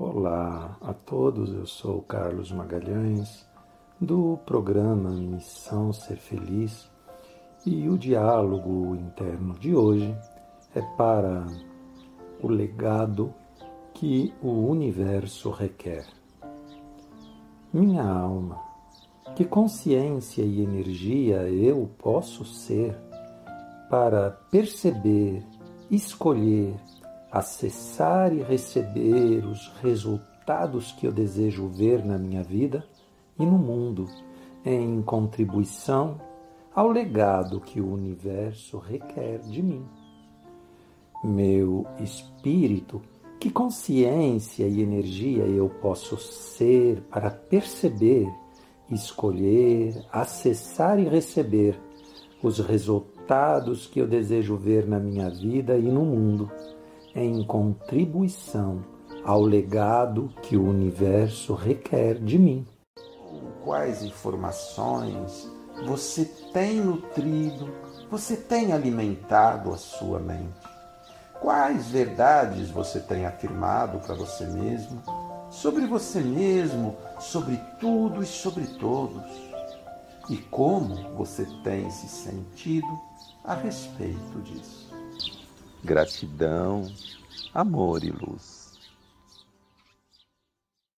Olá a todos, eu sou Carlos Magalhães, do programa Missão Ser Feliz, e o diálogo interno de hoje é para o legado que o universo requer. Minha alma, que consciência e energia eu posso ser para perceber, escolher, acessar e receber os resultados que eu desejo ver na minha vida e no mundo, em contribuição ao legado que o universo requer de mim. Meu espírito, que consciência e energia eu posso ser para perceber, escolher, acessar e receber os resultados que eu desejo ver na minha vida e no mundo em contribuição ao legado que o universo requer de mim. Quais informações você tem nutrido, você tem alimentado a sua mente? Quais verdades você tem afirmado para você mesmo, sobre você mesmo, sobre tudo e sobre todos? E como você tem se sentido a respeito disso? Gratidão, amor e luz.